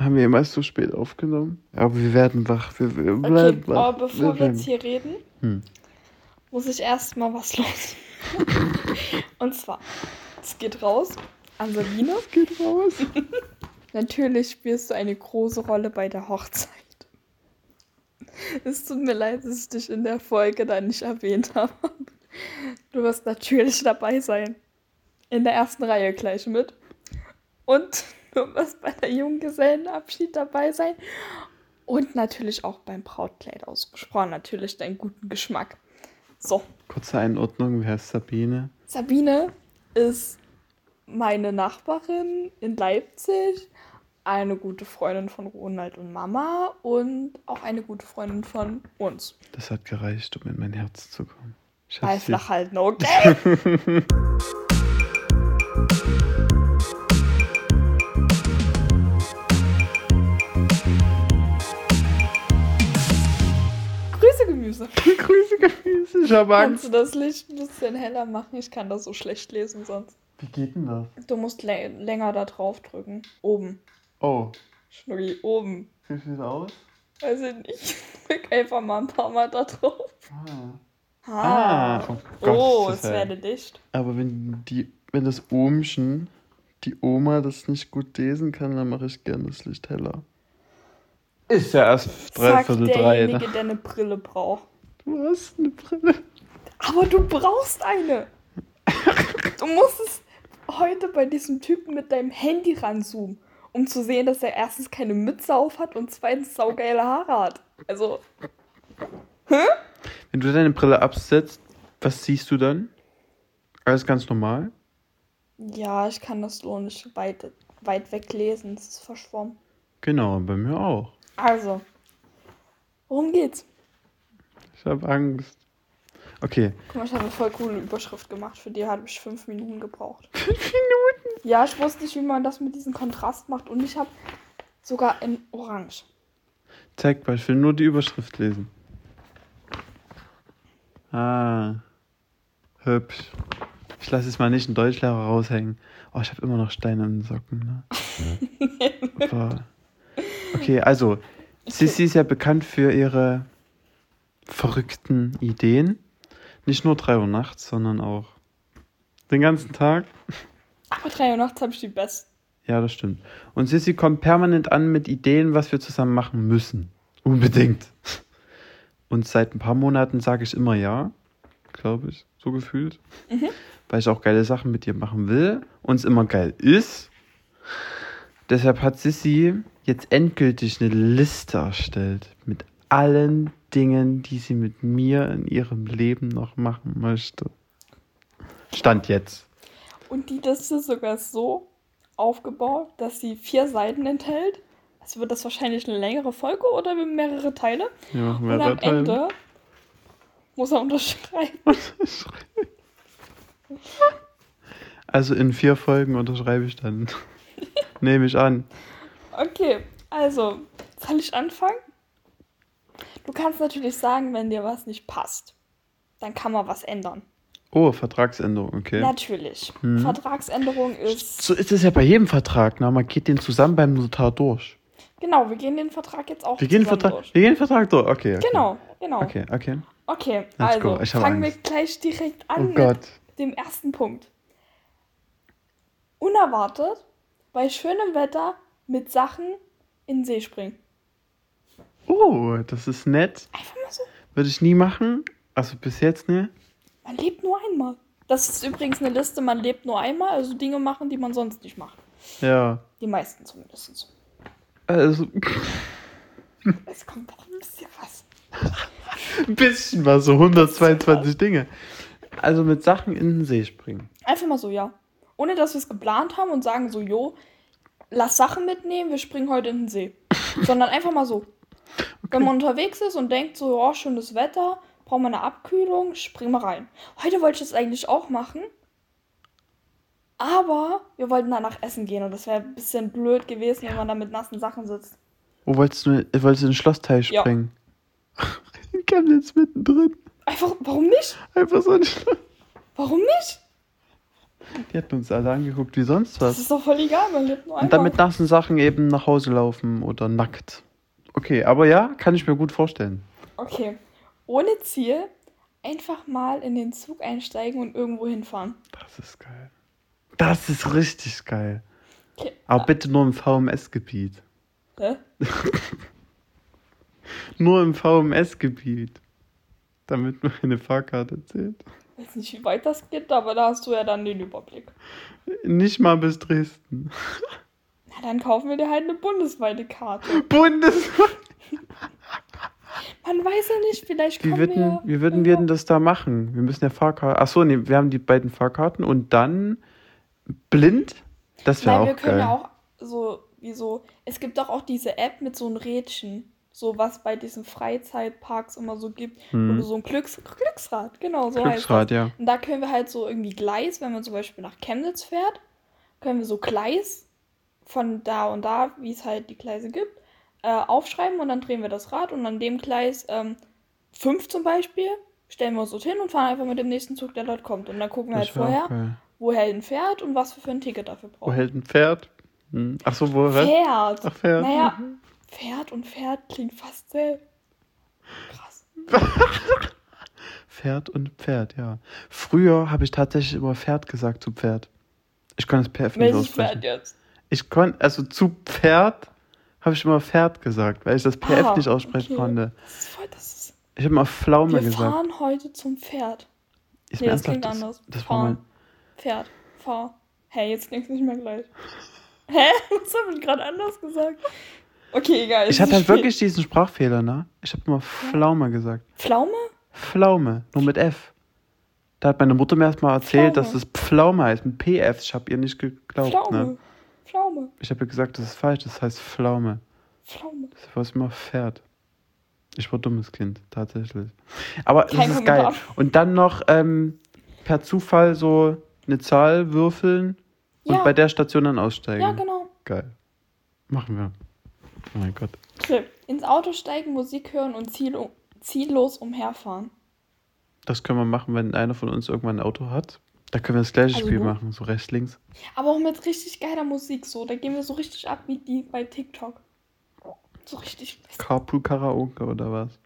Haben wir jemals so spät aufgenommen? Aber wir werden wach. Wir, wir Okay, bleiben wach. aber bevor wir werden- jetzt hier reden, Hm. muss ich erstmal was los. Und zwar, es geht raus an Sabine. Geht raus. Natürlich spielst du eine große Rolle bei der Hochzeit. Es tut mir leid, dass ich dich in der Folge da nicht erwähnt habe. Du wirst natürlich dabei sein. In der ersten Reihe gleich mit. Und du wirst bei der Junggesellenabschied dabei sein. Und natürlich auch beim Brautkleid ausgesprochen. Natürlich deinen guten Geschmack. So, Kurze Einordnung, wer ist Sabine? Sabine ist meine Nachbarin in Leipzig, eine gute Freundin von Ronald und Mama und auch eine gute Freundin von uns. Das hat gereicht, um in mein Herz zu kommen. Ich hab's sie. flach halten, okay? Gemüse. Grüße, Gemüse. Ich habe Kannst Angst. du das Licht ein bisschen heller machen? Ich kann das so schlecht lesen sonst. Wie geht denn das? Du musst lä länger da drauf drücken. Oben. Oh, Schnucki, oben. wie sieht das aus? Weiß ich nicht. Drück einfach mal ein paar Mal da drauf. Ah. Ah. Ah, oh oh, es werde dicht. Aber wenn die, wenn das Ohmchen, die Oma, das nicht gut lesen kann, dann mache ich gerne das Licht heller. Ist ja erst dreiviertel drei. derjenige, Ne? der eine Brille braucht. Du hast eine Brille. Aber du brauchst eine. Du musst es heute bei diesem Typen mit deinem Handy ranzoomen, um zu sehen, dass er erstens keine Mütze auf hat und zweitens saugeile Haare hat. Also, Wenn du deine Brille absetzt, was siehst du dann? Alles ganz normal? ja, ich kann das so nicht weit, weit weg lesen. Es ist verschwommen. Genau, bei mir auch. Also, worum geht's? Ich habe Angst. Okay. Guck mal, ich habe eine voll coole Überschrift gemacht. Für die habe ich fünf Minuten gebraucht. Fünf Minuten? Ja, ich wusste nicht, wie man das mit diesem Kontrast macht. Und ich habe sogar in Orange. Zeig mal, ich will nur die Überschrift lesen. Ah. Hübsch. Ich lasse es mal nicht einen Deutschlehrer raushängen. Oh, ich habe immer noch Steine in den Socken, ne? Aber- okay, also, Sissi ist ja bekannt für ihre verrückten Ideen. Nicht nur 3 Uhr nachts, sondern auch den ganzen Tag. Aber drei Uhr nachts habe ich die besten. Ja, das stimmt. Und Sissi kommt permanent an mit Ideen, was wir zusammen machen müssen. Unbedingt. Und seit ein paar Monaten sage ich immer ja, glaube ich, so gefühlt. Weil ich auch geile Sachen mit dir machen will und es immer geil ist. Deshalb hat Sissi jetzt endgültig eine Liste erstellt mit allen Dingen, die sie mit mir in ihrem Leben noch machen möchte. Stand jetzt. Und die Liste ist sogar so aufgebaut, dass sie vier Seiten enthält. Also wird das wahrscheinlich eine längere Folge oder mehrere Teile. Ja, Und mehrere am Teile. Ende muss er unterschreiben. Also in vier Folgen unterschreibe ich dann. Nehme ich an. Okay, also, soll ich anfangen? Du kannst natürlich sagen, wenn dir was nicht passt. Dann kann man was ändern. Oh, Vertragsänderung, okay. Natürlich. Mhm. Vertragsänderung ist. So ist es ja bei jedem Vertrag. Na, man geht den zusammen beim Notar durch. Genau, wir gehen den Vertrag jetzt auch Wir gehen, zusammen Vertrag, durch. wir gehen den Vertrag durch. Okay. okay. Genau, genau. Okay, okay. Okay, Let's also fangen wir Angst. gleich direkt Oh an mit Gott. dem ersten Punkt. Unerwartet bei schönem Wetter mit Sachen in den See springen. Oh, das ist nett. Einfach mal so. Würde ich nie machen. Also bis jetzt, ne? Man lebt nur einmal. Das ist übrigens eine Liste, man lebt nur einmal, also Dinge machen, die man sonst nicht macht. Ja. Die meisten zumindest. Also Es kommt doch ein bisschen was. ein bisschen was, so 122 Dinge. Also mit Sachen in den See springen. Einfach mal so, ja. Ohne dass wir es geplant haben und sagen so, jo, lass Sachen mitnehmen, wir springen heute in den See. Sondern einfach mal so. Wenn man unterwegs ist und denkt so, ja, schönes Wetter, brauchen wir eine Abkühlung, springen wir rein. Heute wollte ich das eigentlich auch machen. Aber wir wollten danach essen gehen und das wäre ein bisschen blöd gewesen, wenn man da mit nassen Sachen sitzt. Wo wolltest du, wolltest du in den Schlossteil Ja. springen? In Chemnitz mittendrin. Einfach, warum nicht? Einfach so ein Schloss. Warum nicht? Die hätten uns alle angeguckt wie sonst Das was. ist doch voll egal, man lebt nur Und einmal. dann mit nassen Sachen eben nach Hause laufen oder nackt. Okay, aber ja, kann ich mir gut vorstellen. Okay. Ohne Ziel einfach mal in den Zug einsteigen und irgendwo hinfahren. Das ist geil. Das ist richtig geil. Okay. Aber bitte nur im VMS-Gebiet. Hä? Nur im VMS-Gebiet. Damit mir eine Fahrkarte zählt. Weiß nicht, wie weit das geht, aber da hast du ja dann den Überblick. Nicht mal bis Dresden. Na, dann kaufen wir dir halt eine bundesweite Karte. Bundesweit. Man weiß ja nicht, vielleicht Wie kommen würden, wir... wie würden wir denn das da machen? Wir müssen ja Fahrkarten. Achso, nee, wir haben die beiden Fahrkarten und dann blind? Das wäre Nein, wir auch können geil. ja auch so, wie so... Es gibt doch auch diese App mit so einem Rädchen. So was bei diesen Freizeitparks immer so gibt. Wo Hm. du so ein Glücks Glücksrad, genau, so heißt Glücksrad, das. ja. Und da können wir halt so irgendwie Gleis, wenn man zum Beispiel nach Chemnitz fährt, können wir so Gleis von da und da, wie es halt die Gleise gibt, äh, aufschreiben und dann drehen wir das Rad und an dem Gleis ähm, 5 zum Beispiel stellen wir uns dort hin und fahren einfach mit dem nächsten Zug, der dort kommt. Und dann gucken wir halt vorher, wo Helden fährt und was wir für ein Ticket dafür Wo brauchen. hält ein Pferd? Hm. Achso, wo was? Pferd. Ach, Pferd. Naja, Pferd und Pferd klingt fast selb. Krass. Pferd und Pferd, ja. Früher habe ich tatsächlich immer Pferd gesagt zu Pferd. Ich kann das PF nicht Welches aussprechen. Pferd jetzt? Ich konnte, also zu Pferd habe ich immer Pferd gesagt, weil ich das PF Ah, nicht aussprechen okay. konnte. Das ist voll, das ist. Ich habe immer Pflaume Wir gesagt. fahren heute zum Pferd. Ist Nee, das klingt das, anders. das Fahren. Pferd. Fahr. Hey, jetzt klingt's nicht mehr gleich. Hä? Was habe ich gerade anders gesagt? Okay, egal. es Ich hatte ist halt wirklich diesen Sprachfehler, ne? Ich habe immer Pflaume gesagt. Pflaume? Pflaume, nur mit F. Da hat meine Mutter mir erstmal erzählt, dass Pflaume. das Pflaume heißt, mit PF. Ich habe ihr nicht geglaubt, Pflaume. ne? Pflaume. Ich habe ihr gesagt, das ist falsch, das heißt Pflaume. Pflaume. Das war immer Pferd. Ich war dummes Kind, tatsächlich. Aber Kein das ist geil. Und dann noch ähm, per Zufall so eine Zahl würfeln und Ja. bei der Station dann aussteigen. Ja, genau. Geil. Machen wir. Oh mein Gott. Okay. Ins Auto steigen, Musik hören und ziel ziellos umherfahren. Das können wir machen, wenn einer von uns irgendwann ein Auto hat. Da können wir das gleiche Also Spiel machen, so rechts, links. Aber auch mit richtig geiler Musik so. Da gehen wir so richtig ab wie die bei TikTok. So richtig. Carpool Karaoke oder was?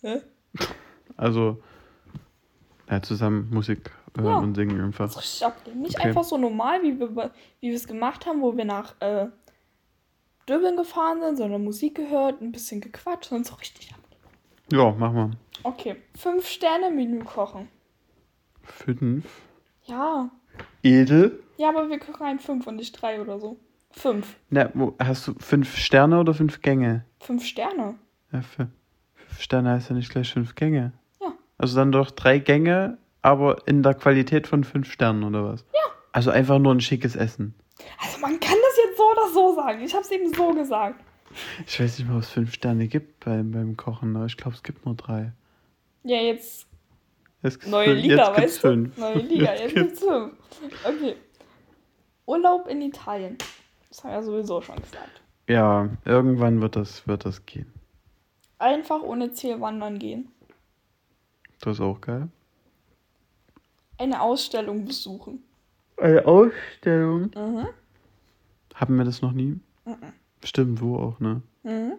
Hä? Also, ja, zusammen Musik hören Ja. und singen einfach. So richtig abgehen. Nicht Okay. einfach so normal, wie wir wie wir es gemacht haben, wo wir nach äh, Döbeln gefahren sind, sondern Musik gehört, ein bisschen gequatscht und so richtig abgehen. Ja, machen wir. Okay. Fünf Sterne Menü kochen. Fünf. Ja. Edel. Ja, aber wir kochen ein fünf und nicht drei oder so. Fünf. Na, wo, hast du fünf Sterne oder fünf Gänge? Fünf Sterne. Ja, für, fünf Sterne heißt ja nicht gleich fünf Gänge. Ja. Also dann doch drei Gänge, aber in der Qualität von fünf Sternen oder was? Ja. Also einfach nur ein schickes Essen. Also man kann so oder so sagen. Ich habe es eben so gesagt. Ich weiß nicht mal, ob es fünf Sterne gibt beim, beim Kochen, ich glaube, es gibt nur drei. Ja, jetzt Jetzt neue Liga, jetzt gibt's weißt du? fünf. Neue Liga, jetzt gibt's- gibt's fünf. Okay. Urlaub in Italien. Das haben wir ja sowieso schon gesagt. Ja, irgendwann wird das, wird das gehen. Einfach ohne Ziel wandern gehen. Das ist auch geil. Eine Ausstellung besuchen. Eine Ausstellung. Mhm. Haben wir das noch nie? Mhm. Stimmt, wo auch, ne? Mhm.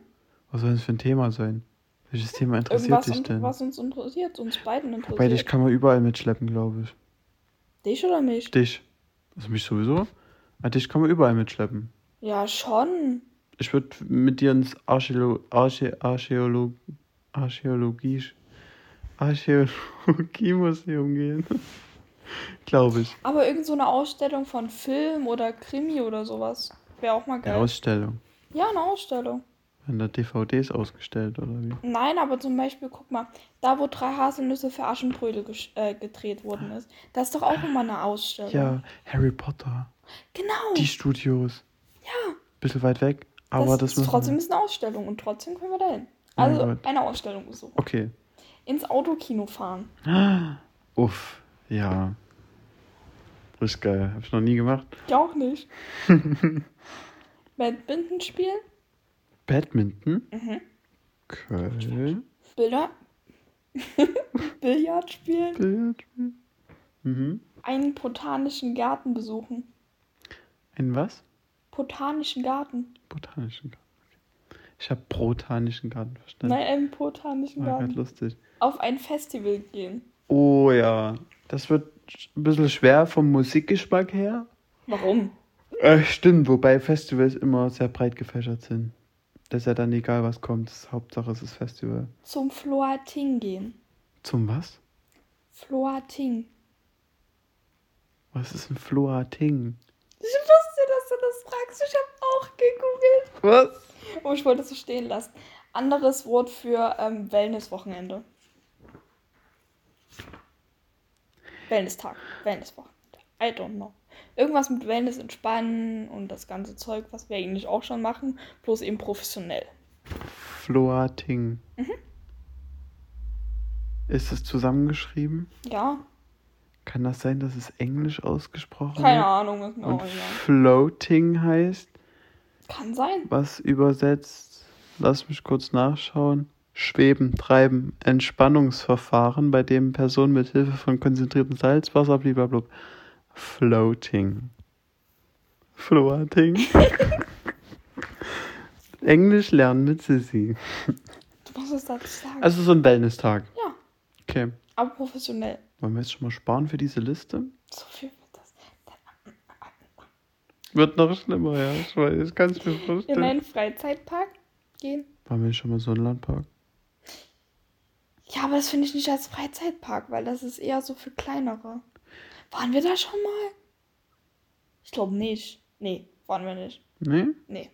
Was soll das für ein Thema sein? Welches Thema interessiert Irgendwas, dich denn? was uns interessiert, uns beiden Wobei, dich interessiert. kann man überall mitschleppen, glaube ich. Dich oder mich? Dich. Also mich sowieso. Aber dich kann man überall mitschleppen. Ja, schon. Ich würde mit dir ins Archäolo Archä Archäolog Archäologie Archäologiemuseum gehen. glaube ich. Aber irgend so eine Ausstellung von Film oder Krimi oder sowas. Wäre auch mal Eine geil. Ausstellung. ja, eine Ausstellung. Wenn da DVDs ausgestellt oder wie? Nein, aber zum Beispiel, guck mal, da wo drei Haselnüsse für Aschenbrödel äh, gedreht worden ist, da ist doch auch immer eine Ausstellung. Ja, Harry Potter. Genau. Die Studios. ja, Bisschen weit weg, aber das, ist müssen trotzdem wir- ist eine Ausstellung und trotzdem können wir dahin. Oh Also Gott. eine Ausstellung besuchen. Okay. Ins Autokino fahren. Uff, ja. Ist geil. Hab ich noch nie gemacht. Ich auch nicht. Badminton spielen. Badminton? Mhm. Okay. Bilder. Billard spielen. Billard spielen? Mhm. einen botanischen Garten besuchen. Ein was? Botanischen Garten. Botanischen Garten. Okay. Ich habe botanischen Garten verstanden. Nein, einen botanischen War Garten. lustig. Auf ein Festival gehen. Oh ja. Das wird ein bisschen schwer vom Musikgeschmack her. Warum? Äh, stimmt, wobei Festivals immer sehr breit gefächert sind. Das ist ja dann egal, was kommt. Das Hauptsache es ist Festival. Zum Floating gehen. Zum was? Floating. Was ist ein Floating? Ich wusste, dass du das fragst. Ich habe auch gegoogelt. Was? Oh, ich wollte es so stehen lassen. Anderes Wort für ähm, Wellnesswochenende. Wellness-Tag. Wellnesswochenende. I don't know. Irgendwas mit Wellness entspannen und das ganze Zeug, was wir eigentlich auch schon machen, bloß eben professionell. Floating. Ist es zusammengeschrieben? Ja, Kann das sein, dass es Englisch ausgesprochen keine wird? Ahnung, ist mir Und auch egal. floating heißt, Kann sein. was übersetzt, lass mich kurz nachschauen, schweben, treiben, Entspannungsverfahren, bei dem Personen mit Hilfe von konzentriertem Salzwasser, blablabla. Floating. Floating. Englisch lernen mit Sissy. Du musst es dazu sagen. Also so ein Wellness-Tag. ja, Okay. aber professionell. Wollen wir jetzt schon mal sparen für diese Liste? So viel wird das. Wird noch schlimmer, ja. Ich weiß, ich kann es mir In vorstellen. einen Freizeitpark gehen. Waren wir schon mal so ein Landpark? Ja, aber das finde ich nicht als Freizeitpark, weil das ist eher so für kleinere. Waren wir da schon mal? Ich glaube nicht. Nee, waren wir nicht. Nee? Nee.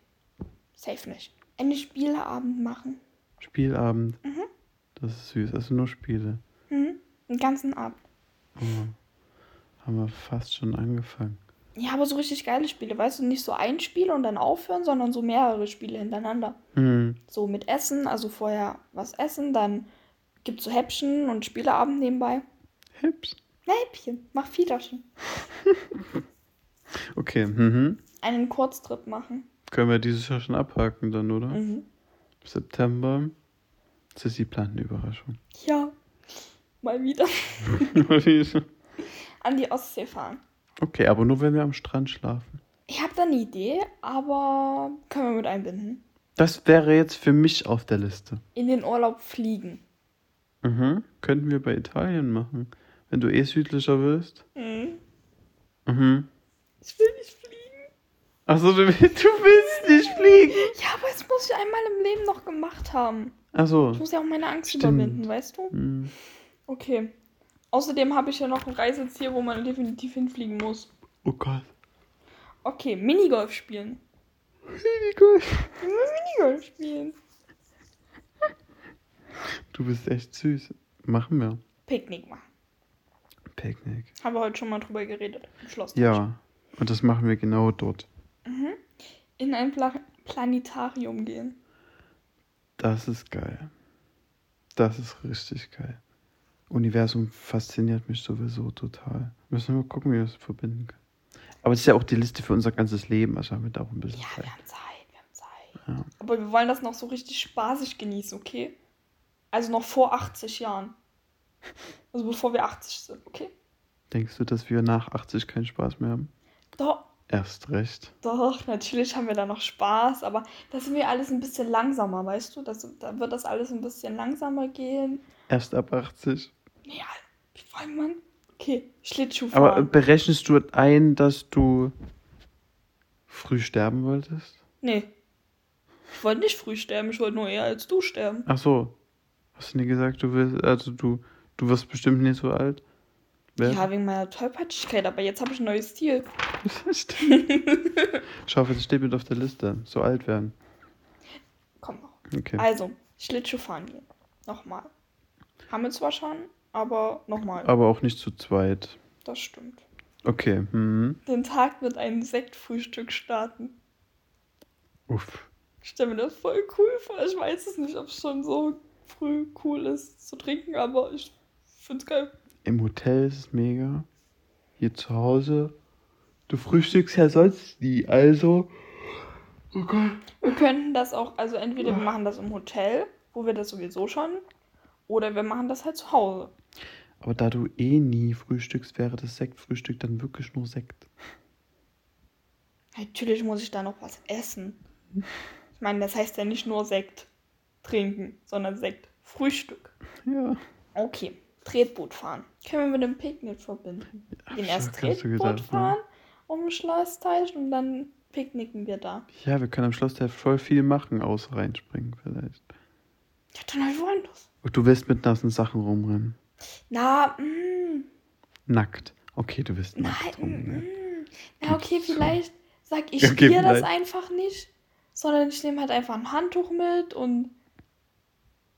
Safe nicht. Einen Spieleabend machen. Spielabend. Das ist süß. Also nur Spiele. Mhm. Den ganzen Abend. Oh, haben wir fast schon angefangen. Ja, aber so richtig geile Spiele, weißt du, nicht so ein Spiel und dann aufhören, sondern so mehrere Spiele hintereinander. Hm. So mit Essen, also vorher was essen, dann gibt's so Häppchen und Spieleabend nebenbei. Hips. Na, Häppchen, mach Fiederchen. Okay, mhm. Einen Kurztrip machen. Können wir dieses Jahr schon abhaken dann, oder? Mhm. September. Sissy plant eine Überraschung. Ja, mal wieder an die Ostsee fahren. okay, aber nur wenn wir am Strand schlafen. Ich habe da eine Idee, aber können wir mit einbinden. Das wäre jetzt für mich auf der Liste. In den Urlaub fliegen. Mhm. Könnten wir bei Italien machen. Wenn du eh südlicher willst. Mhm. Mhm. Ich will nicht fliegen. Achso, du, du willst nicht fliegen. Ja, aber das muss ich einmal im Leben noch gemacht haben. Achso. Ich muss ja auch meine Angst Stimmt. überwinden, weißt du? Hm. Okay. Außerdem habe ich ja noch ein Reiseziel, wo man definitiv hinfliegen muss. Oh Gott. Okay, Minigolf spielen. Cool. Wir müssen Minigolf spielen. Du bist echt süß. Machen wir. Picknick machen. Picknick. Haben wir heute schon mal drüber geredet. Im Schloss. Ja. Und das machen wir genau dort. In ein Pla Planetarium gehen. Das ist geil. Das ist richtig geil. Universum fasziniert mich sowieso total. Müssen wir mal gucken, wie wir das verbinden können. Aber es ist ja auch die Liste für unser ganzes Leben, also haben wir da auch ein bisschen Ja, Zeit. wir haben Zeit, wir haben Zeit. Ja. Aber wir wollen das noch so richtig spaßig genießen, okay? Also noch vor 80 Jahren. Also bevor wir 80 sind, okay? Denkst du, dass wir nach 80 keinen Spaß mehr haben? Doch, Erst recht. doch, natürlich haben wir da noch Spaß, aber da sind wir alles ein bisschen langsamer, weißt du? Das, da wird das alles ein bisschen langsamer gehen. Erst ab 80. Ja, wie voll man. Okay, Schlittschuh Aber äh, fahren. berechnest du ein, dass du früh sterben wolltest? nee. Ich wollte nicht früh sterben, ich wollte nur eher als du sterben. Ach so. Hast du nie gesagt, du willst, also du, du wirst bestimmt nicht so alt? werden? Ja, wegen meiner Tollpatschigkeit, aber jetzt habe ich ein neues Ziel. Das stimmt. Schau, das steht mit auf der Liste. So alt werden. Komm noch. Okay. Also, Schlittschuh fahren gehen. Nochmal. Haben wir zwar schon, aber nochmal. Aber auch nicht zu zweit. Das stimmt. Okay. Mhm. Den Tag mit einem Sektfrühstück starten. Uff. Ich stelle mir das voll cool vor. Ich weiß es nicht, ob es schon so früh cool ist zu trinken, aber ich finde es geil. Im Hotel ist es mega. Hier zu Hause. Du frühstückst ja sonst nie, also. Oh Gott. Wir könnten das auch, also entweder wir machen das im Hotel, wo wir das sowieso schon, oder wir machen das halt zu Hause. Aber da du eh nie frühstückst, wäre das Sektfrühstück dann wirklich nur Sekt. Natürlich muss ich da noch was essen. Ich meine, das heißt ja nicht nur Sekt trinken, sondern Sekt Frühstück. Ja. Okay, Tretboot fahren. Können wir mit dem Picknick verbinden. Gehen Hab erst Tretboot ne? fahren um den Schlossteich und dann picknicken wir da. Ja, wir können am Schloss der voll viel machen, außer reinspringen vielleicht. Ja, dann halt woanders. Und du willst mit nassen Sachen rumrennen. Na, mm, Nackt. Okay, du nein, nackt mm, rumrennen. mm. Na, okay, vielleicht sag ich Okay, dir das vielleicht. einfach nicht, sondern ich nehme halt einfach ein Handtuch mit und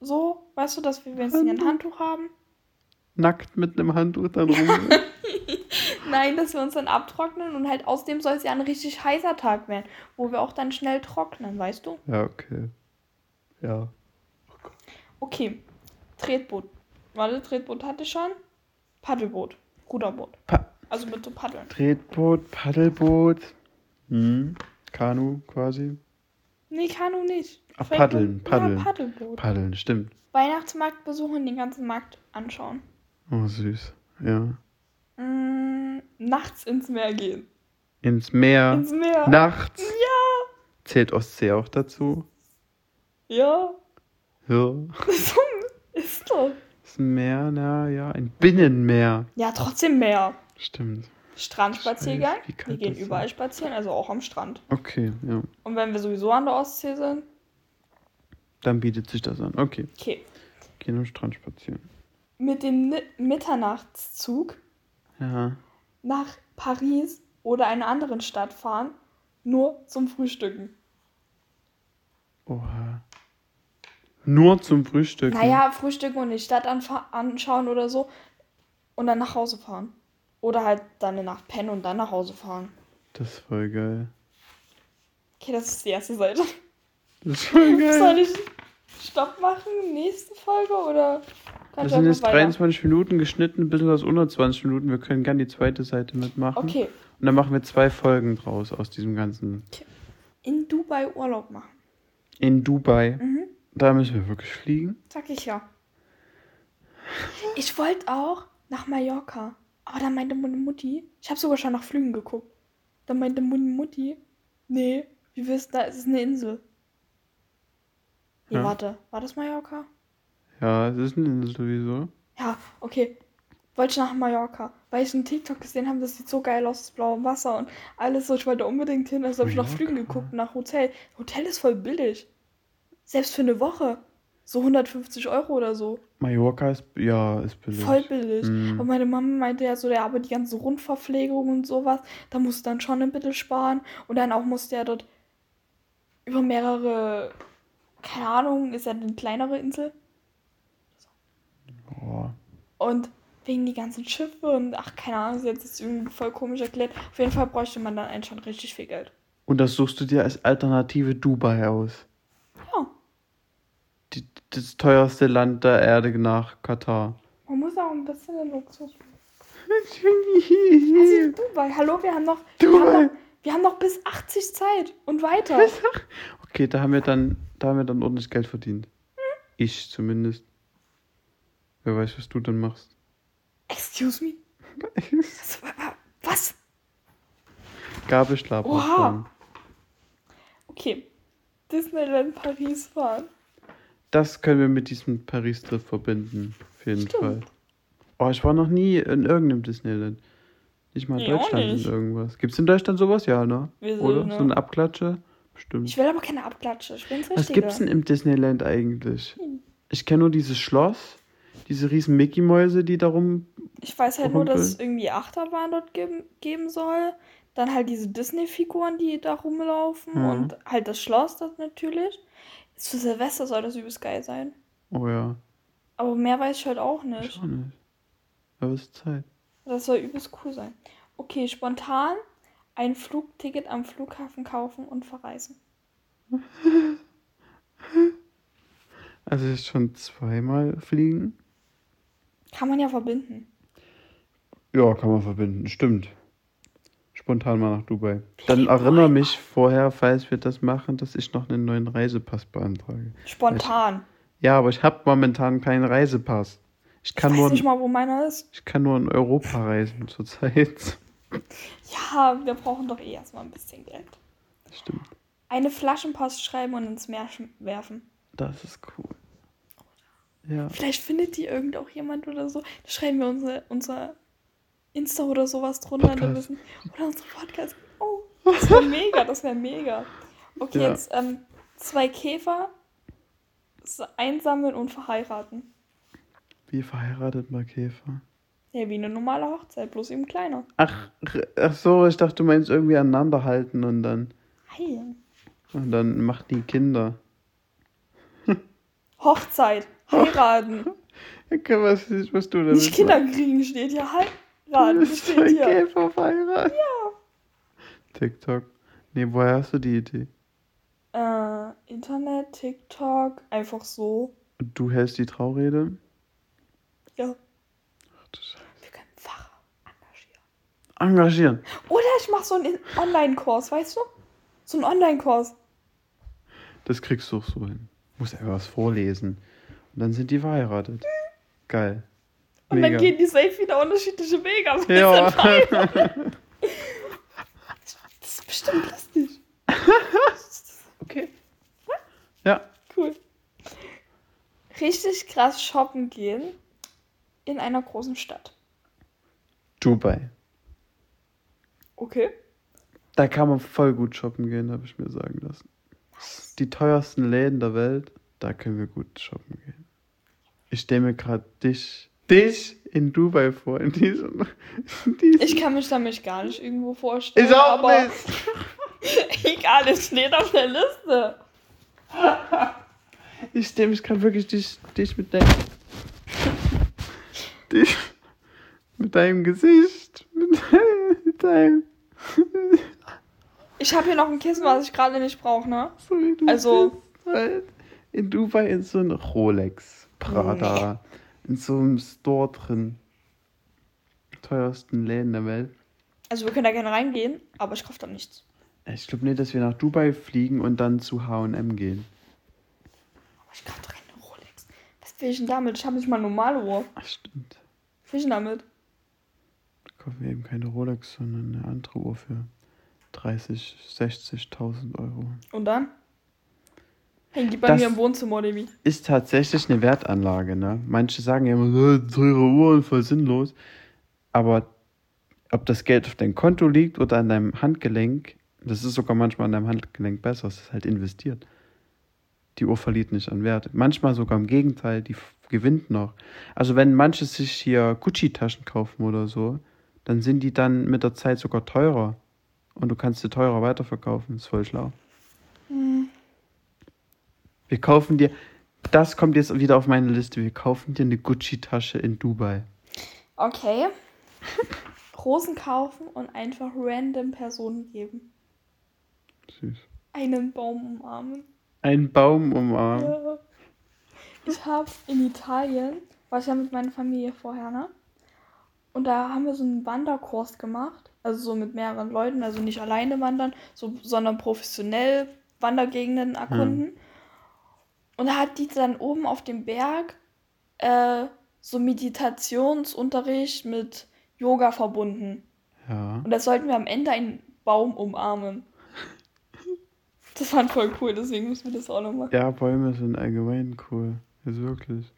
so, weißt du, dass wir jetzt hier ein Handtuch? Handtuch haben? Nackt mit einem Handtuch dann rumrennen. Nein, dass wir uns dann abtrocknen und halt außerdem soll es ja ein richtig heißer Tag werden, wo wir auch dann schnell trocknen, weißt du? ja, okay. Ja. Okay, Tretboot. Warte, Tretboot hatte ich schon. Paddelboot, Ruderboot. Pa Also mit so Paddeln. Tretboot, Paddelboot. Hm. Kanu quasi. Nee, Kanu nicht. Vielleicht Paddeln, Paddeln. Ja, Paddelboot. Paddeln, stimmt. Weihnachtsmarkt besuchen, den ganzen Markt anschauen. Oh, süß. Ja. Mm, nachts ins Meer gehen. Ins Meer. Ins Meer. Nachts. Ja. Zählt Ostsee auch dazu? Ja. Ja. Ist doch. Das Meer, na ja, ein Binnenmeer. Ja, trotzdem Meer. Stimmt. Strandspaziergang. Wir gehen überall spazieren, also auch am Strand. Okay, ja. Und wenn wir sowieso an der Ostsee sind, Dann bietet sich das an. Okay. okay. Gehen am Strand spazieren. Mit dem Mi- Mitternachtszug Ja. nach Paris oder einer anderen Stadt fahren, nur zum Frühstücken. Oha. Nur zum Frühstück. Naja, frühstücken und die Stadt anschauen oder so und dann nach Hause fahren. Oder halt dann eine Nacht pennen und dann nach Hause fahren. Das ist voll geil. Okay, das ist die erste Seite. Das ist voll geil. Soll ich Stopp machen? Nächste Folge oder Das sind jetzt weiter? 23 Minuten geschnitten, ein bisschen was unter 20 Minuten. Wir können gerne die zweite Seite mitmachen. Okay, Und dann machen wir zwei Folgen draus aus diesem ganzen. in Dubai Urlaub machen. In Dubai. Mhm. Da müssen wir wirklich fliegen. Sag ich ja. Ich wollte auch nach Mallorca. Aber dann meinte meine Mutti, ich habe sogar schon nach Flügen geguckt. Dann meinte meine Mutti, nee, wie willst du, da ist es eine Insel. Nee, Ja. warte, war das Mallorca? Ja, es ist eine Insel sowieso. Ja, okay. Wollte ich nach Mallorca, weil ich einen TikTok gesehen habe, das sieht so geil aus, das blaue Wasser und alles so. Ich wollte unbedingt hin, also habe ich nach Flügen geguckt, nach Hotel. Hotel ist voll billig. Selbst für eine Woche. So 150 Euro oder so. Mallorca ist, ja, ist billig. Voll billig. Mhm. Und meine Mama meinte ja so, ja, aber die ganze Rundverpflegung und sowas, da musst du dann schon ein bisschen sparen. Und dann auch musste er dort über mehrere, keine Ahnung, ist ja eine kleinere Insel. Boah. Und wegen die ganzen Schiffe und ach, keine Ahnung, sie hat es irgendwie voll komisch erklärt. Auf jeden Fall bräuchte man dann eigentlich schon richtig viel Geld. Und das suchst du dir als Alternative Dubai aus. Ja, Die, das teuerste Land der Erde nach Katar. man muss auch ein bisschen Luxus. Also Dubai, hallo, wir haben noch, wir haben Dubai. noch, wir haben noch bis 80 Zeit und weiter. Okay, da haben wir dann, da haben wir dann ordentlich Geld verdient. Ich zumindest. Wer weiß, was du dann machst. Excuse me? Was? Was? Gabelstapler. Oha. fahren. Okay. Disneyland Paris fahren. Das können wir mit diesem Paris-Trip verbinden. Auf jeden Stimmt. Fall. Oh, ich war noch nie in irgendeinem Disneyland. Nicht mal in Nee, Deutschland in irgendwas. Gibt es in Deutschland sowas? Ja, ne? Wieso, Oder? ne? So eine Abklatsche? Bestimmt. Ich will aber keine Abklatsche. Ich bin's Was Richtige. gibt's denn im Disneyland eigentlich? Hm. Ich kenne nur dieses Schloss, diese riesen Mickey-Mäuse, die darum. Ich weiß halt nur, dass es irgendwie Achterbahn dort geben, geben soll. Dann halt diese Disney-Figuren, die da rumlaufen. Mhm. Und halt das Schloss das natürlich. Für Silvester soll das übelst geil sein. Oh ja. Aber mehr weiß ich halt auch Ich nicht. auch nicht. Aber es ist Zeit. Das soll übelst cool sein. Okay, spontan ein Flugticket am Flughafen kaufen und verreisen. Also jetzt schon zweimal fliegen? Kann man ja verbinden. Ja, kann man verbinden. Stimmt. Spontan mal nach Dubai. Dann erinnere mich vorher, falls wir das machen, dass ich noch einen neuen Reisepass beantrage. Spontan. Ja, aber ich habe momentan keinen Reisepass. Ich Ich kann, weiß nur, nicht mal, wo meiner ist. ich kann nur in Europa reisen zurzeit. Ja, wir brauchen doch eh erstmal ein bisschen Geld. Stimmt. Eine Flaschenpost schreiben und ins Meer werfen. Das ist cool. Ja. Vielleicht findet die irgend auch jemand oder so. Da schreiben wir unsere, unser Insta oder sowas drunter. Wissen, oder unsere Podcast. Oh, das wäre mega, das wäre mega. Okay, Ja. jetzt ähm, zwei Käfer einsammeln und verheiraten. Wie verheiratet man Käfer? Ja, wie eine normale Hochzeit, bloß eben kleiner. Ach, ach so, ich dachte, du meinst irgendwie aneinander halten und dann, Hey. und dann macht die Kinder. Hochzeit, heiraten. Okay, was, was du damit Nicht Kinder kriegen steht hier, heiraten machst. steht Zwei hier. Käfer verheiratet. Ja. TikTok. Nee, woher hast du die Idee? Äh, Internet, TikTok, einfach so. Und du hältst die Traurede? Ja, du Scheiße. wir können Pfarrer engagieren. Engagieren. Oder ich mache so einen In- Online-Kurs, weißt du? So einen Online-Kurs. Das kriegst du auch so hin. Muss einfach was vorlesen. Und dann sind die verheiratet. Geil. Und Mega. dann gehen die safe wieder unterschiedliche Wege. Aber Ja. Das ist bestimmt lustig. okay. Ja. Cool. Richtig krass shoppen gehen in einer großen Stadt. Dubai. Okay. Da kann man voll gut shoppen gehen, habe ich mir sagen lassen. Die teuersten Läden der Welt, da können wir gut shoppen gehen. Ich stelle mir gerade dich, dich in Dubai vor, in diesem. In diesem Ich kann mich damit gar nicht irgendwo vorstellen. ist auch aber nicht. egal, es steht auf der Liste. Ich stelle mich gerade wirklich dich, dich mit deinem. dich mit deinem Gesicht. Mit deinem. Ich habe hier noch ein Kissen, was ich gerade nicht brauche, ne? so wie du Also- halt. In Dubai in so einem Rolex, Prada, in so einem Store drin. Teuersten Läden der Welt. Also wir können da gerne reingehen, aber ich kaufe da nichts. Ich glaube nicht, dass wir nach Dubai fliegen und dann zu H&M gehen. Aber ich kaufe doch keine Rolex. Was will ich denn damit? Ich habe nicht mal eine normale Uhr. Ach, stimmt. Was will ich denn damit? Da kaufen wir eben keine Rolex, sondern eine andere Uhr für 30, 60.000 Euro. Und dann? Hängen die bei Das- mir im Wohnzimmer oder wie? Ist tatsächlich eine Wertanlage, ne? Manche sagen ja immer, so, teure Uhren, voll sinnlos. Aber ob das Geld auf deinem Konto liegt oder an deinem Handgelenk, das ist sogar manchmal an deinem Handgelenk besser. Es ist halt investiert. Die Uhr verliert nicht an Wert. Manchmal sogar im Gegenteil, die gewinnt noch. Also wenn manche sich hier Gucci-Taschen kaufen oder so, dann sind die dann mit der Zeit sogar teurer. Und du kannst sie teurer weiterverkaufen. ist voll schlau. Wir kaufen dir, das kommt jetzt wieder auf meine Liste, wir kaufen dir eine Gucci-Tasche in Dubai. Okay. Rosen kaufen und einfach random Personen geben. Süß. Einen Baum umarmen. Ein Baum umarmen. Ja. Ich habe in Italien, war ich ja mit meiner Familie vorher, ne? Und da haben wir so einen Wanderkurs gemacht. Also so mit mehreren Leuten, also nicht alleine wandern, so, sondern professionell Wandergegenden erkunden. Und da hat die dann oben auf dem Berg äh, so Meditationsunterricht mit Yoga verbunden. Ja. Und da sollten wir am Ende einen Baum umarmen. Das fand voll cool, deswegen müssen wir das auch noch machen. Ja, Bäume sind allgemein cool. Also wirklich.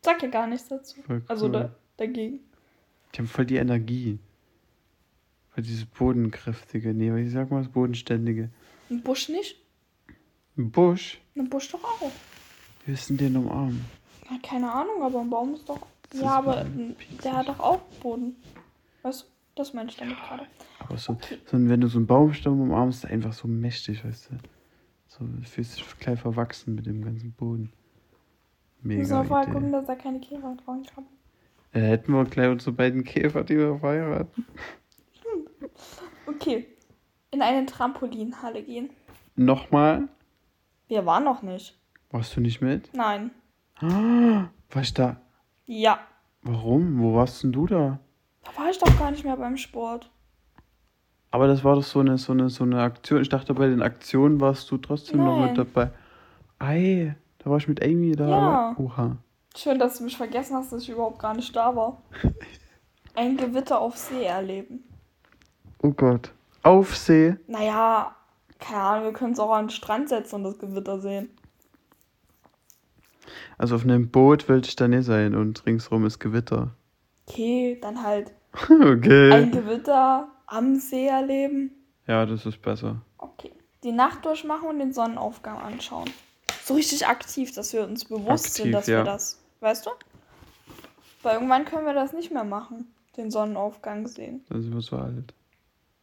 Sag ja gar nichts dazu. Voll cool. Also da, dagegen. Die haben voll die Energie. Voll dieses bodenkräftige, nee, wie sag mal das bodenständige. Ein Busch nicht? Ein Busch, Ein Busch doch auch. wir müssen den umarmen. Na, keine Ahnung, aber ein Baum ist doch. Das ja, ist aber mal der hat doch auch Boden. Weißt du? Das meine ich damit gerade. Aber so, so, wenn du so einen Baumstamm umarmst, ist einfach so mächtig, weißt du. So, du fühlst dich gleich verwachsen mit dem ganzen Boden. Mega auch vorher Idee. gucken, dass da keine Käfer dran kommen. Äh, hätten wir gleich unsere beiden Käfer, die wir verheiraten. Okay. In eine Trampolinhalle gehen. Nochmal? Wir waren noch nicht. Warst du nicht mit? Nein. Ah, war ich da? Ja. Warum? Wo warst denn du da? Da war ich doch gar nicht mehr beim Sport. Aber das war doch so eine, so eine, so eine Aktion. Ich dachte, bei den Aktionen warst du trotzdem noch Nein. mit dabei. Ei, da war ich mit Amy da. Ja. Oha. Schön, dass du mich vergessen hast, dass ich überhaupt gar nicht da war. Ein Gewitter auf See erleben. Oh Gott. Auf See. Naja, keine Ahnung, wir können es auch an den Strand setzen und das Gewitter sehen. Also auf einem Boot will ich da nicht sein und ringsrum ist Gewitter. Okay, dann halt okay. ein Gewitter am See erleben. Ja, das ist besser. Okay. Die Nacht durchmachen und den Sonnenaufgang anschauen. So richtig aktiv, dass wir uns bewusst sind, Aktiv, dass ja. wir das. Weißt du? Weil irgendwann können wir das nicht mehr machen. Den Sonnenaufgang sehen. Dann sind wir so alt.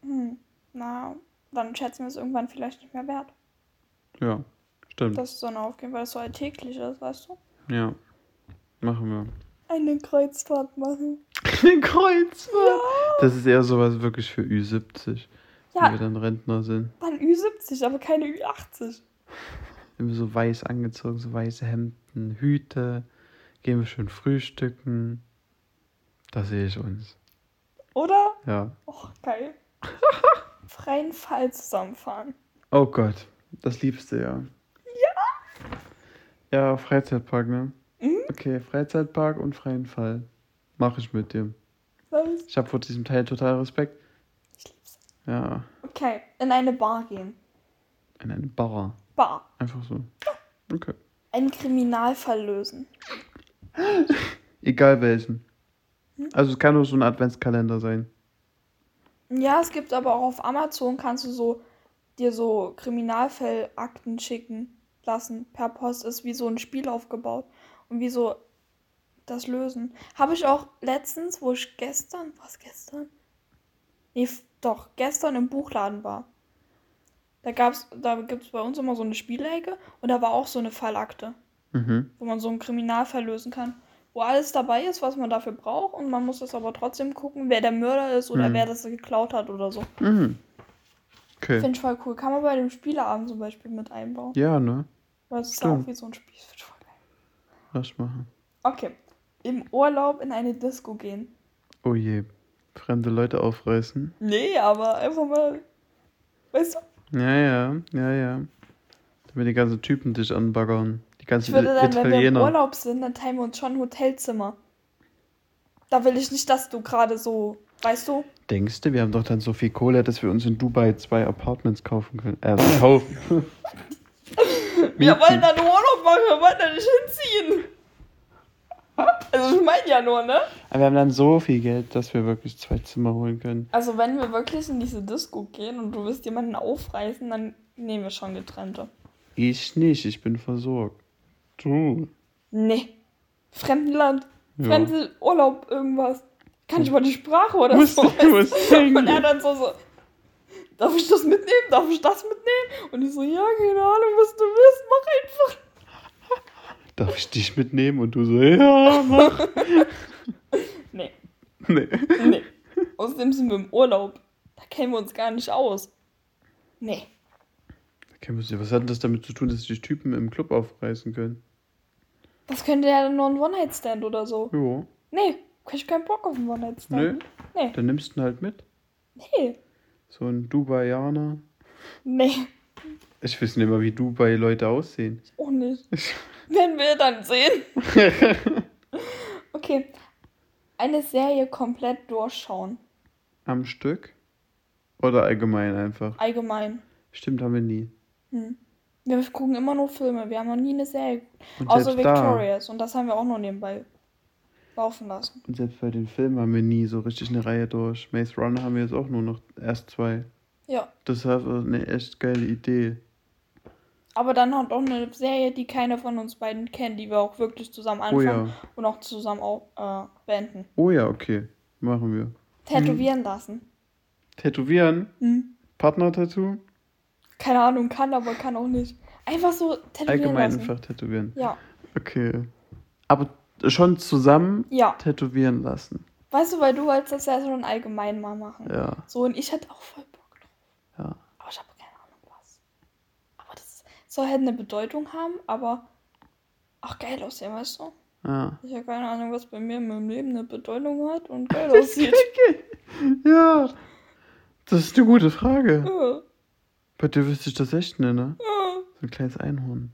Hm. Na, dann schätzen wir es irgendwann vielleicht nicht mehr wert, Ja, stimmt. dass Sonnenaufgehen, weil das so alltäglich ist, weißt du? Ja. Machen wir. Eine Kreuzfahrt machen. Den Kreuzfahrt. Das ist eher sowas wirklich für Ü70, wenn wir Ja, dann Rentner sind. dann Ü70, aber keine Ü80. Immer so weiß angezogen, so weiße Hemden, Hüte. Gehen wir schön frühstücken. Da sehe ich uns. Oder? Ja. Och, geil. Freien Fall zusammenfahren. Oh Gott, das liebste ja. Ja. Ja, Freizeitpark, ne? Mhm. Okay, Freizeitpark und freien Fall. Mache ich mit dir. Was? Ich habe vor diesem Teil total Respekt. Ich lieb's. Ja, Okay, in eine Bar gehen. in eine Bar. Bar. Einfach so. Okay. Einen Kriminalfall lösen. Egal welchen. Hm? Also es kann nur so ein Adventskalender sein. Ja, es gibt aber auch auf Amazon kannst du so dir so Kriminalfallakten schicken lassen. Per Post ist wie so ein Spiel aufgebaut. Und wie so das lösen. Habe ich auch letztens, wo ich gestern, was gestern? Nee, doch, gestern im Buchladen war. Da gab's, da gibt es bei uns immer so eine Spielecke und da war auch so eine Fallakte, Mhm. wo man so einen Kriminalfall lösen kann. Wo alles dabei ist, was man dafür braucht und man muss das aber trotzdem gucken, wer der Mörder ist oder Mhm. wer das geklaut hat oder so. Mhm. Okay. Finde ich voll cool. Kann man bei dem Spieleabend zum Beispiel mit einbauen. Ja, ne? Weil es ist auch wie so ein Spiel. Find ich voll geil. Lass machen. Okay. Im Urlaub in eine Disco gehen. Oh je. Fremde Leute aufreißen. Nee, aber einfach mal. Weißt du? Ja, ja, ja, ja. Damit die ganzen Typen dich anbaggern. Die Ich ganzen würde dann, wenn wir im Italiener. Urlaub sind, dann teilen wir uns schon ein Hotelzimmer. Da will ich nicht, dass du gerade so. Weißt du? Denkst du, wir haben doch dann so viel Kohle, dass wir uns in Dubai zwei Apartments kaufen können? Äh, kaufen. Wir wollen da einen Urlaub machen, wir wollen da nicht hinziehen. Also, ich meine ja nur, ne? Aber wir haben dann so viel Geld, dass wir wirklich zwei Zimmer holen können. Also, wenn wir wirklich in diese Disco gehen und du wirst jemanden aufreißen, dann nehmen wir schon getrennte. Ich nicht, ich bin versorgt. Du. Nee. Fremdenland. Ja. Fremden Urlaub, irgendwas. Kann ich mal die Sprache oder Musst so? Und er dann so, so, darf ich das mitnehmen? Darf ich das mitnehmen? Und ich so, ja, keine Ahnung, was du willst, mach einfach. Darf ich dich mitnehmen? Und du so, ja, mach. Nee, nee. nee. Außerdem sind wir im Urlaub. Da kennen wir uns gar nicht aus. Nee. Was hat denn das damit zu tun, dass sich Typen im Club aufreißen können? Das könnte ja nur ein One-Night-Stand oder so. Jo. Nee, hab ich keinen Bock auf einen One-Night-Stand. Nö. Nee. Dann nimmst du ihn halt mit. Nee. So ein Dubaianer. Nee. Ich weiß nicht mehr, wie Dubai-Leute aussehen. Auch nicht. Werden wir dann sehen. Okay. Eine Serie komplett durchschauen. Am Stück? Oder allgemein einfach? Allgemein. Stimmt, haben wir nie. Hm. Wir gucken immer nur Filme. Wir haben noch nie eine Serie. Und Außer selbst da. Victorious. Und das haben wir auch noch nebenbei laufen lassen. Und selbst bei den Filmen haben wir nie so richtig eine Reihe durch. Maze Runner haben wir jetzt auch nur noch erst zwei. Ja. Das war eine echt geile Idee. Aber dann hat auch eine Serie, die keiner von uns beiden kennt, die wir auch wirklich zusammen Oh anfangen ja. und auch zusammen auch äh, beenden. Oh ja, okay. Machen wir. Tätowieren lassen. Tätowieren? Hm. Partner-Tattoo? Keine Ahnung, kann, aber kann auch nicht. Einfach so tätowieren Allgemein lassen. einfach tätowieren. Ja. Okay. Aber schon zusammen Ja. tätowieren lassen. Weißt du, weil du wolltest das ja schon allgemein mal machen. Ja. So, und ich hatte auch voll Bock drauf. Ja. Aber ich habe keine Ahnung was. Aber das soll halt eine Bedeutung haben, aber auch geil aussehen, weißt du? Ja. Ich habe keine Ahnung, was bei mir in meinem Leben eine Bedeutung hat und geil aussieht. ja. Das ist eine gute Frage. Ja, Bei dir wüsste ich das echt nicht, ne? ja. So ein kleines Einhorn.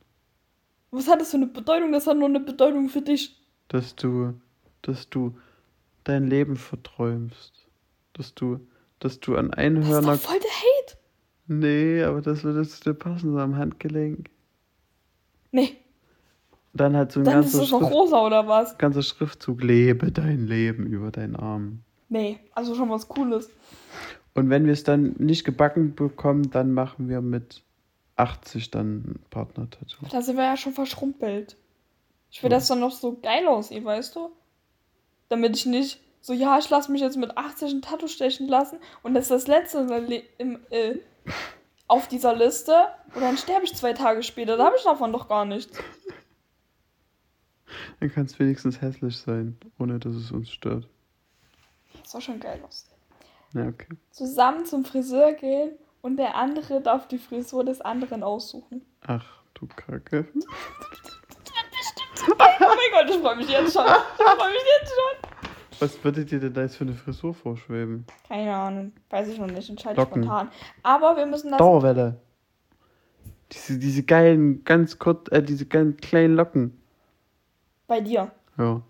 Was hat das für eine Bedeutung? Das hat nur eine Bedeutung für dich. dass du, dass du dein Leben verträumst. Dass du, dass du an Das Einhörner. ist doch voll der Hate. Nee, aber das würde zu dir passen, so am Handgelenk. Nee, Dann halt so ein dann ist ganzer, es noch Schrift, rosa oder was? ganzer Schriftzug, lebe dein Leben über deinen Arm. Nee, also schon was Cooles. Und wenn wir es dann nicht gebacken bekommen, dann machen wir mit 80 dann ein Partner-Tattoo. Da sind wir ja schon verschrumpelt. Ich will, Ja. dass dann noch so geil aussieht, weißt du? Damit ich nicht so, ja, ich lasse mich jetzt mit 80 ein Tattoo stechen lassen und das ist das letzte im, äh, auf dieser Liste und dann sterbe ich zwei Tage später. Da habe ich davon doch gar nichts. Dann kann es wenigstens hässlich sein, ohne dass es uns stört. Das war schon geil aus. Ja, okay. Zusammen zum Friseur gehen und der andere darf die Frisur des anderen aussuchen. Ach, du Kacke. Oh mein Gott, ich freue mich jetzt schon. Ich freue mich jetzt schon. Was würde dir denn da jetzt für eine Frisur vorschweben? Keine Ahnung, weiß ich noch nicht, entscheide Locken. spontan. Aber wir müssen das Dauerwelle. Diese, diese geilen, ganz kurz, äh, diese ganz kleinen Locken. bei dir. Ja.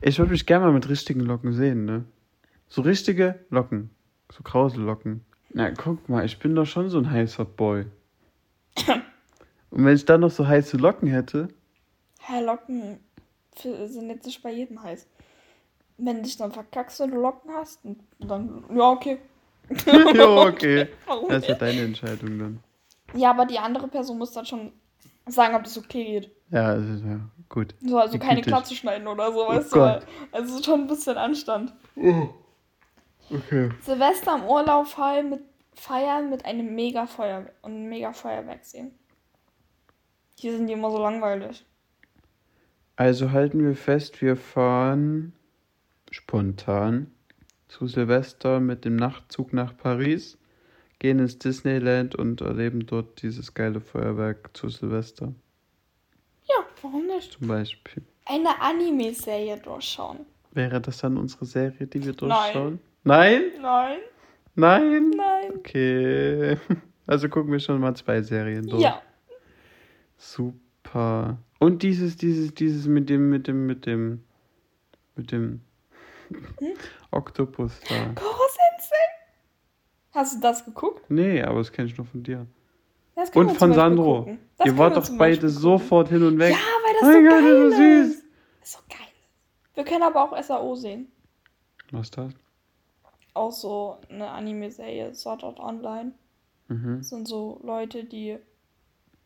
Ich würde mich gerne mal mit richtigen Locken sehen, ne? So richtige Locken. So krause Locken. Na, guck mal, ich bin doch schon so ein heißer Boy. Und wenn ich dann noch so heiße Locken hätte, Hä, Locken sind jetzt nicht bei jedem heiß. Wenn du dich dann verkackst und du Locken hast, dann, ja, okay. ja, okay. Warum Das ist ja deine Entscheidung dann. Ja, aber die andere Person muss dann schon sagen, ob das okay geht. Ja, also, ja, gut. So, also Wie keine. Klatze schneiden oder so, Oh weißt Gott. du. Also schon ein bisschen Anstand. Okay. Silvester im Urlaub feiern mit, feiern mit einem mega Feuer und einem mega Feuerwerk sehen. Hier sind die immer so langweilig. Also halten wir fest, wir fahren spontan zu Silvester mit dem Nachtzug nach Paris, gehen ins Disneyland und erleben dort dieses geile Feuerwerk zu Silvester Ja, warum nicht? zum Beispiel. Eine Anime-Serie durchschauen. Wäre das dann unsere Serie, die wir durchschauen? Nein? Nein, Nein? nein. Okay. Also gucken wir schon mal zwei Serien durch. Ja. Super. Und dieses, dieses, dieses mit dem, mit dem, mit dem, mit dem Hm? Oktopus da. Koro Sensei. Hast du das geguckt? Nee, aber das kenne ich nur von dir. Und von Sandro. Ihr wart doch beide gucken. sofort hin und weg. Ja, weil das Oh so mein Gott, geil das ist so süß. ist. Das ist so geil. Wir können aber auch SAO sehen. Was ist das? Auch so eine Anime-Serie, Sword Art Online. Mhm. Das sind so Leute, die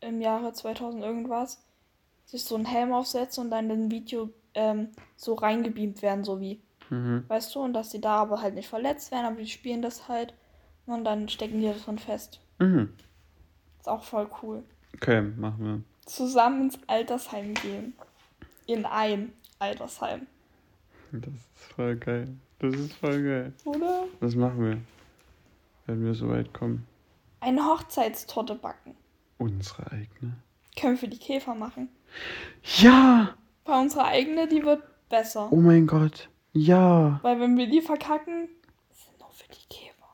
im Jahre 2000 irgendwas sich so einen Helm aufsetzen und dann in ein Video ähm, so reingebeamt werden, so wie, Mhm. weißt du, und dass die da aber halt nicht verletzt werden, aber die spielen das halt und dann stecken die das drin fest. Mhm. Ist auch voll cool. Okay, machen Zusammen ins Altersheim gehen. In ein Altersheim. wir. Das ist voll geil. Das ist voll geil. Oder? Das machen wir. Wenn wir so weit kommen. Eine Hochzeitstorte backen. Unsere eigene. Können wir für die Käfer machen. Ja! Bei unserer eigene, die wird besser. Oh mein Gott. Ja. Weil wenn wir die verkacken, sind nur für die Käfer.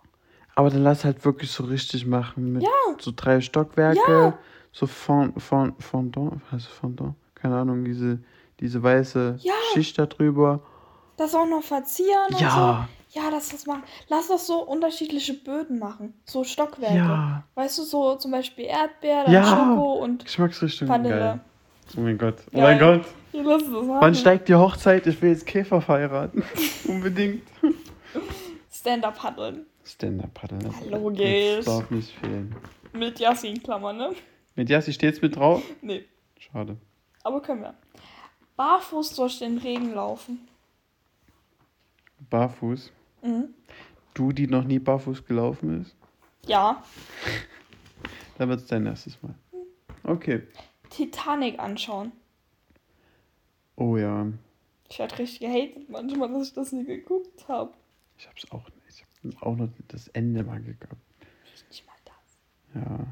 Aber dann lass halt wirklich so richtig machen. Mit Ja. so drei Stockwerke. Ja. So Fond, Fond, Fondant. Was heißt Fondant? Keine Ahnung, diese, diese weiße Ja. Schicht da drüber. Das auch noch verzieren Ja. und so. Ja, lass das machen. Lass doch so unterschiedliche Böden machen. So Stockwerke. Ja. Weißt du, so zum Beispiel Erdbeer, dann Ja. Schoko und Geschmacksrichtung. Vanille. Geil. Oh mein Gott. Oh mein Gott. Ja, lass das machen. Wann steigt die Hochzeit? Ich will jetzt Käfer heiraten. Unbedingt. Stand-up paddeln. Stand-up-Paddle. Ja, logisch. Das darf nicht fehlen. Mit Yassin Klammer, ne? Mit Jassi steht's mit drauf? Nee, Schade. aber können wir. Barfuß durch den Regen laufen. Barfuß. Mhm. Du, die noch nie barfuß gelaufen ist? Ja. Dann wird's dein erstes Mal. Okay. Titanic anschauen. Oh ja. Ich werde richtig gehatet manchmal, dass ich das nie geguckt habe. Ich hab's auch nicht. Ich hab auch noch das Ende mal gehabt. Nicht mal das. Ja.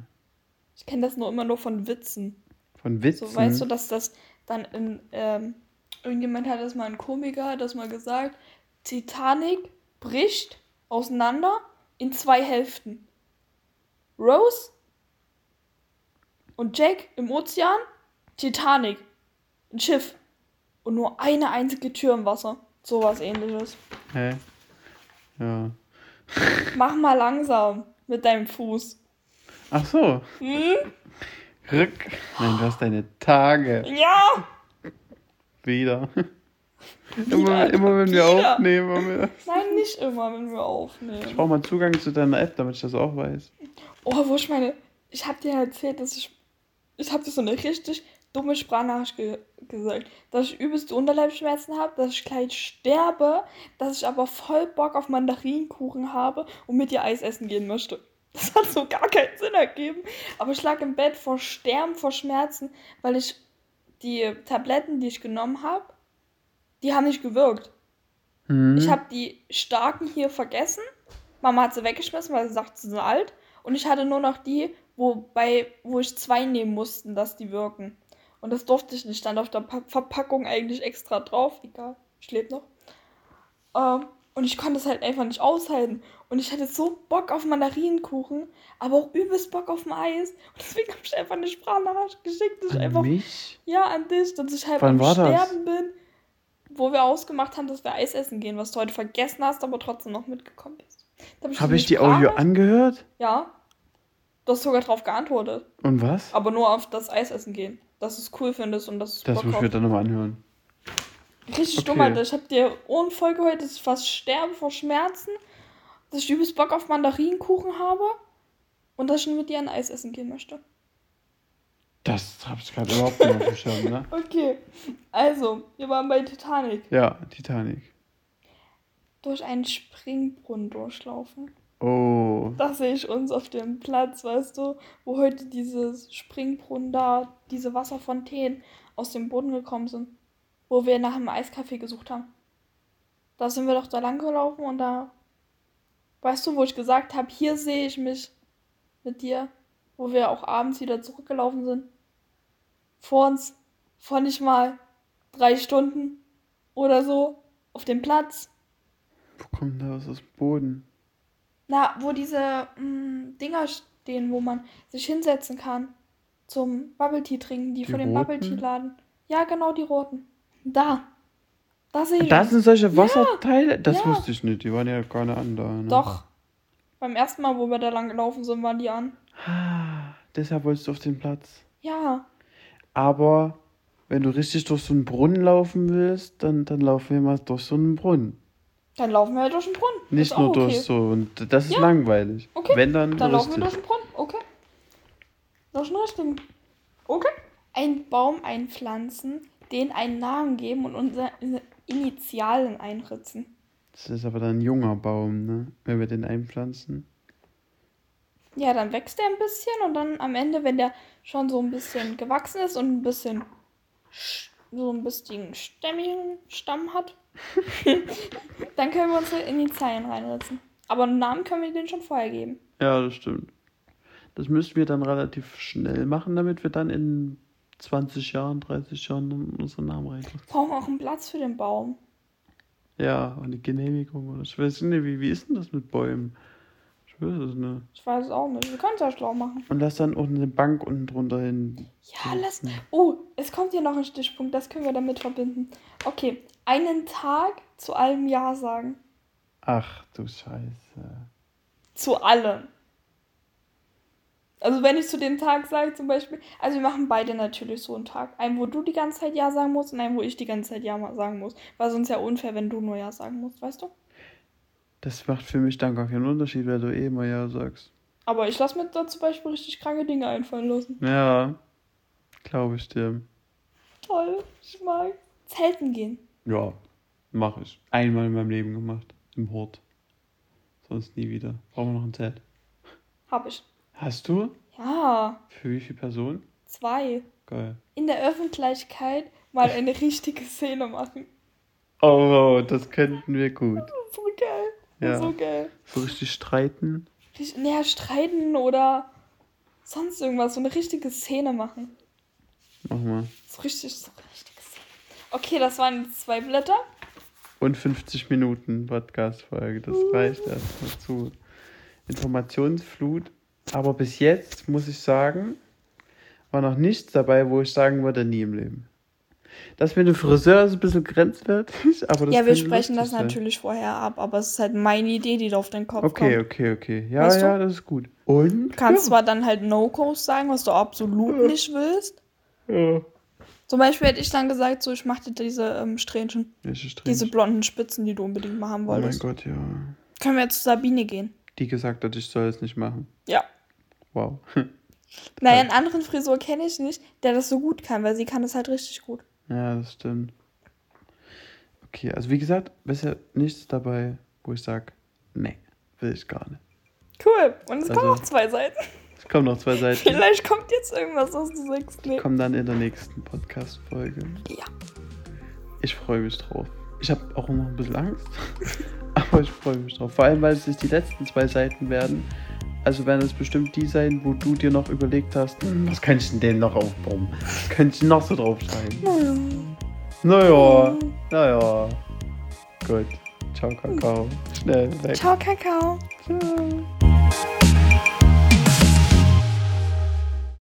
Ich kenne das nur immer nur von Witzen. Von Witzen. So weißt du, dass das dann in, ähm, irgendjemand hat das mal ein Komiker, hat das mal gesagt, Titanic bricht auseinander in zwei Hälften. Rose und Jack im Ozean, Titanic, ein Schiff. und nur eine einzige Tür im Wasser. Sowas ähnliches. Hä? Ja. Mach mal langsam mit deinem Fuß. Ach so. Hm? Rück. Nein, du hast deine Tage. Ja! Wieder. Immer, immer wenn wir aufnehmen. wir- Nein, nicht immer, wenn wir Ich aufnehmen. brauche mal Zugang zu deiner App, damit ich das auch weiß. Oh, wo ich meine, ich hab dir erzählt, dass ich, ich hab dir so eine richtig dumme Sprachnachricht ge gesagt, dass ich übelste Unterleibsschmerzen habe, dass ich gleich sterbe, dass ich aber voll Bock auf Mandarinenkuchen habe und mit dir Eis essen gehen möchte. Das hat so gar keinen Sinn ergeben. Aber ich lag im Bett vor Sterben, vor Schmerzen, weil ich die Tabletten, die ich genommen habe, die haben nicht gewirkt. Hm? Ich habe die starken hier vergessen. Mama hat sie weggeschmissen, weil sie sagt, sie sind alt. Und ich hatte nur noch die, wo, bei, wo ich zwei nehmen mussten, dass die wirken. Und das durfte ich nicht. Stand auf der pa Verpackung eigentlich extra drauf. Egal, ich lebe noch. Ähm, und ich konnte es halt einfach nicht aushalten. Und ich hatte so Bock auf Mandarinenkuchen, aber auch übelst Bock auf ein Eis. Und deswegen habe ich einfach eine Sprachnachricht geschickt, dass ich An einfach mich? ja, an dich, dass ich halt Wann am war das? Sterben bin, wo wir ausgemacht haben, dass wir Eis essen gehen, was du heute vergessen hast, aber trotzdem noch mitgekommen bist. Habe dir ich die eine Audio angehört? Ja. Du hast sogar drauf geantwortet. Und was? Aber nur auf das Eis essen gehen. Dass du es cool findest und dass Das Bock muss ich mir dann nochmal anhören. Richtig Okay. dumm, Alter. Ich hab dir Ohren voll geheult, dass ich fast sterbe vor Schmerzen. Dass ich übelst Bock auf Mandarinenkuchen habe. Und dass ich mit dir ein Eis essen gehen möchte. Das habe ich gerade überhaupt nicht Schirm, ne? Okay. Also, wir waren bei Titanic. Ja, Titanic. Durch einen Springbrunnen durchlaufen. Oh. Da sehe ich uns auf dem Platz, weißt du, wo heute dieses Springbrunnen da, diese Wasserfontänen aus dem Boden gekommen sind. Wo wir nach einem Eiskaffee gesucht haben. Da sind wir doch da lang gelaufen und da, weißt du, wo ich gesagt habe, hier sehe ich mich mit dir, wo wir auch abends wieder zurückgelaufen sind. Vor uns, vor nicht mal drei Stunden oder so, auf dem Platz. Wo kommt da was aus dem Boden? Na, wo diese mh, Dinger stehen, wo man sich hinsetzen kann zum Bubble Tea trinken, die, Die von dem roten? Bubble Tea Laden. Ja, genau, die roten. Da. Da sehe ich. Das uns. sind solche Wasserteile? Das ja. wusste ich nicht. Die waren ja gar nicht an da. Ne? Doch. Beim ersten Mal, wo wir da lang gelaufen sind, waren die an. Ah, deshalb wolltest du auf den Platz. Ja. Aber wenn du richtig durch so einen Brunnen laufen willst, dann, dann laufen wir mal durch so einen Brunnen. Dann laufen wir halt durch den Brunnen. Nicht nur auch durch okay. so. Und das ist Ja. langweilig. Okay. Wenn dann, Dann laufen wir durch den Brunnen. Okay. Durch den richtigen. Okay. Einen Baum einpflanzen, den einen Namen geben und unsere Initialen einritzen. Das ist aber dann ein junger Baum, ne? Wenn wir den einpflanzen. Ja, dann wächst er ein bisschen und dann am Ende, wenn der schon so ein bisschen gewachsen ist und ein bisschen sch- so ein bisschen stämmigen Stamm hat, dann können wir unsere Initialen reinritzen. Aber einen Namen können wir den schon vorher geben. Ja, das stimmt. Das müssten wir dann relativ schnell machen, damit wir dann in 20 Jahren, 30 Jahren unseren Namen. Wir brauchen auch einen Platz für den Baum. Ja, und eine Genehmigung oder ich weiß nicht, wie, wie ist denn das mit Bäumen? Ich weiß es nicht. Ich weiß es auch nicht. Wir können es ja schlau machen. Und lass dann auch eine Bank unten drunter hin. Ja, lass. Oh, es kommt hier noch ein Stichpunkt. Das können wir damit verbinden. Okay, einen Tag zu allem Ja sagen. Ach du Scheiße. Zu allem. Also wenn ich zu dem Tag sage zum Beispiel, also wir machen beide natürlich so einen Tag. Einen, wo du die ganze Zeit Ja sagen musst und einen, wo ich die ganze Zeit Ja sagen muss. Weil sonst ja unfair, wenn du nur Ja sagen musst, weißt du? Das macht für mich dann gar keinen Unterschied, weil du eh immer ja sagst. Aber ich lasse mir da zum Beispiel richtig kranke Dinge einfallen lassen. Ja, glaube ich dir. Toll, ich mag. Zelten gehen. Ja, mache ich. Einmal in meinem Leben gemacht. Im Hort. Sonst nie wieder. Brauchen wir noch ein Zelt. Hab ich. Hast du? Ja, Für wie viele Personen? zwei. Geil. In der Öffentlichkeit mal eine richtige Szene machen. Oh, das könnten wir gut. So geil. Ja. So geil. So richtig streiten. Naja, streiten oder sonst irgendwas. So eine richtige Szene machen. Mach mal. So richtig, so richtige Szene. Okay, das waren zwei Blätter. Und 50 Minuten Podcast-Folge. Das reicht erstmal zu. Informationsflut. Aber bis jetzt muss ich sagen, war noch nichts dabei, wo ich sagen würde, nie im Leben. Das mit dem Friseur ist ein bisschen grenzwertig, aber das ja, wir sprechen das sein. natürlich vorher ab, aber es ist halt meine Idee, die da auf den Kopf Okay, kommt. okay, okay. Ja, Weißt du? ja, das ist gut. Und? Du kannst ja. zwar dann halt No-Cos sagen, was du absolut nicht willst. Ja. Zum Beispiel hätte ich dann gesagt, so, ich mache dir diese ähm, Strähnchen, Welche diese blonden Spitzen, die du unbedingt mal haben Oh mein wolltest. Gott, ja. Können wir jetzt zu Sabine gehen? Die gesagt hat, ich soll es nicht machen. Ja. Wow. Naja, einen anderen Frisur kenne ich nicht, der das so gut kann, weil sie kann das halt richtig gut. Ja, das stimmt. Okay, also wie gesagt, bisher nichts dabei, wo ich sage, nee, will ich gar nicht. Cool. Und es kommen Also- noch zwei Seiten. Es kommen noch zwei Seiten. Vielleicht kommt jetzt irgendwas, was du sagst. Nee. Kommen dann in der nächsten Podcast-Folge. Ja. Ich freue mich drauf. Ich habe auch noch ein bisschen Angst, aber ich freue mich drauf. Vor allem, weil es nicht die letzten zwei Seiten werden. Also werden es bestimmt die sein, wo du dir noch überlegt hast, hm, was kann ich denn denen noch aufbauen? Was könnte ich noch so draufschreiben? Naja, naja. Gut. Ciao, Kakao. Schnell weg. Ciao, Kakao. Ciao.